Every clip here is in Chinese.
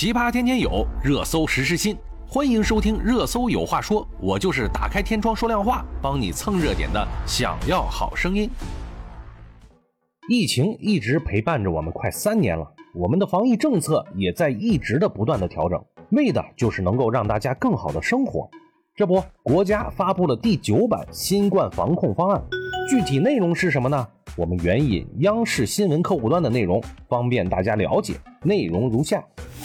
奇葩天天有，热搜实时新，欢迎收听《热搜有话说》，我就是打开天窗说亮话，帮你蹭热点的。想要好声音。疫情一直陪伴着我们快三年了，我们的防疫政策也在一直的不断的调整，为的就是能够让大家更好的生活。这不，国家发布了第九版新冠防控方案，具体内容是什么呢？我们援引央视新闻客户端的内容，方便大家了解。内容如下：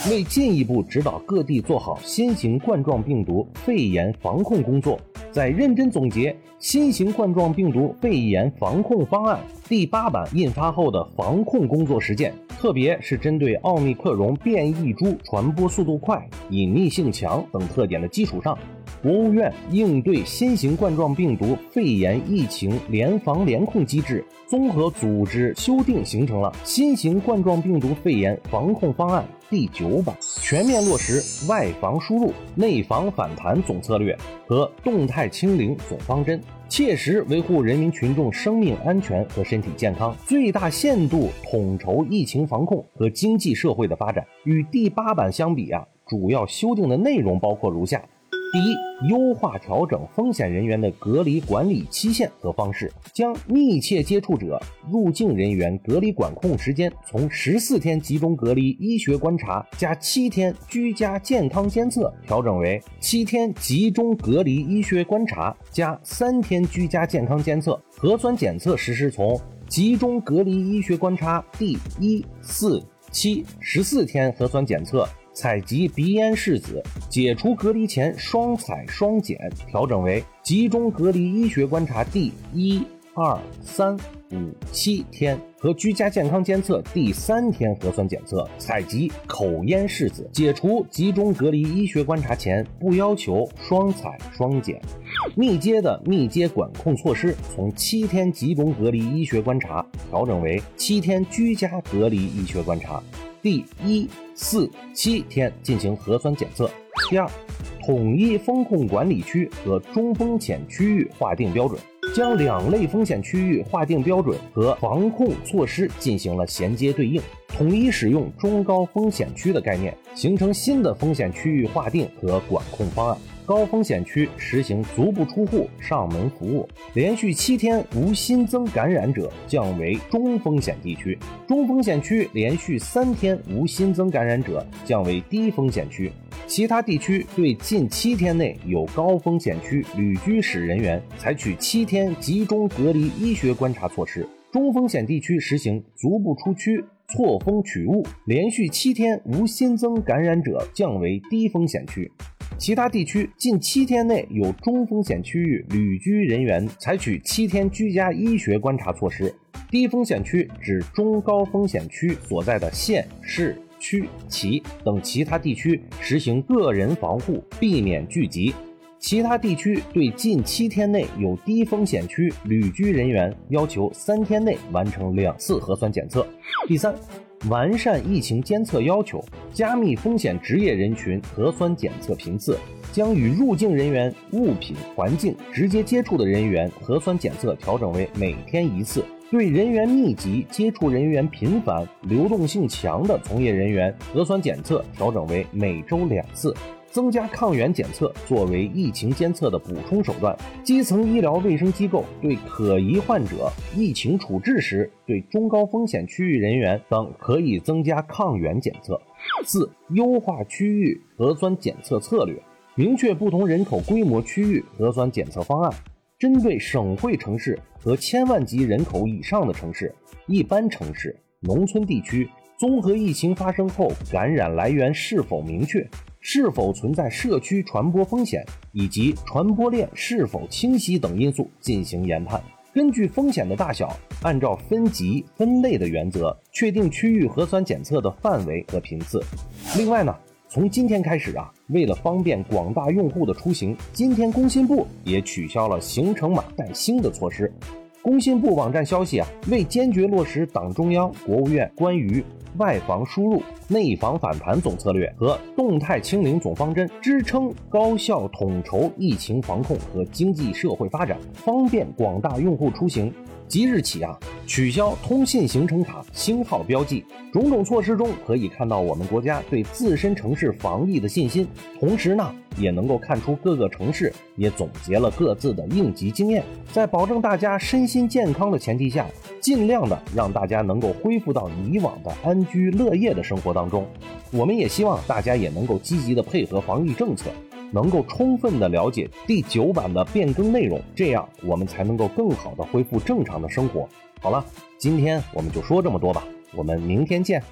为进一步指导各地做好新型冠状病毒肺炎防控工作，在认真总结新型冠状病毒肺炎防控方案第八版印发后的防控工作实践，特别是针对奥密克戎变异株传播速度快、隐匿性强等特点的基础上。国务院应对新型冠状病毒肺炎疫情联防联控机制综合组织修订，形成了新型冠状病毒肺炎防控方案第九版，全面落实外防输入、内防反弹总策略和动态清零总方针，切实维护人民群众生命安全和身体健康，最大限度统筹疫情防控和经济社会的发展。与第八版相比啊，主要修订的内容包括如下。第一，优化调整风险人员的隔离管理期限和方式，将密切接触者入境人员隔离管控时间从十四天集中隔离医学观察加七天居家健康监测调整为七天集中隔离医学观察加三天居家健康监测，核酸检测实施从集中隔离医学观察第一、四、七、十四天核酸检测。采集鼻咽拭子，解除隔离前双采双检，调整为集中隔离医学观察第一、二、三、五、七天和居家健康监测第三天核酸检测，采集口咽拭子，解除集中隔离医学观察前不要求双采双检。密接的密接管控措施从七天集中隔离医学观察调整为七天居家隔离医学观察。第一、四、七天进行核酸检测。第二，统一风控管理区和中风险区域划定标准，将两类风险区域划定标准和防控措施进行了衔接对应，统一使用中高风险区的概念，形成新的风险区域划定和管控方案。高风险区实行足不出户上门服务，连续七天无新增感染者降为中风险地区；中风险区连续三天无新增感染者降为低风险区。其他地区对近七天内有高风险区旅居史人员采取七天集中隔离医学观察措施。中风险地区实行足不出区错峰取物，连续七天无新增感染者降为低风险区。其他地区近七天内有中风险区域旅居人员，采取七天居家医学观察措施。低风险区指中高风险区所在的县市区旗等其他地区实行个人防护，避免聚集。其他地区对近七天内有低风险区旅居人员，要求三天内完成两次核酸检测。第三。完善疫情监测要求，加密风险职业人群核酸检测频次，将与入境人员、物品、环境直接接触的人员核酸检测调整为每天一次；对人员密集、接触人员频繁、流动性强的从业人员核酸检测调整为每周两次。增加抗原检测作为疫情监测的补充手段。基层医疗卫生机构对可疑患者疫情处置时，对中高风险区域人员等可以增加抗原检测。四、优化区域核酸检测策略，明确不同人口规模区域核酸检测方案。针对省会城市和千万级人口以上的城市、一般城市、农村地区，综合疫情发生后感染来源是否明确。是否存在社区传播风险，以及传播链是否清晰等因素进行研判，根据风险的大小，按照分级分类的原则，确定区域核酸检测的范围和频次。另外呢，从今天开始啊，为了方便广大用户的出行，今天工信部也取消了行程码带星的措施。工信部网站消息啊，为坚决落实党中央、国务院关于外防输入、内防反弹总策略和动态清零总方针，支撑高效统筹疫情防控和经济社会发展，方便广大用户出行。即日起啊，取消通信行程卡星号标记。种种措施中可以看到我们国家对自身城市防疫的信心，同时呢，也能够看出各个城市也总结了各自的应急经验，在保证大家身心健康的前提下，尽量的让大家能够恢复到以往的安居乐业的生活当中。我们也希望大家也能够积极的配合防疫政策。能够充分的了解第九版的变更内容，这样我们才能够更好的恢复正常的生活。好了，今天我们就说这么多吧，我们明天见。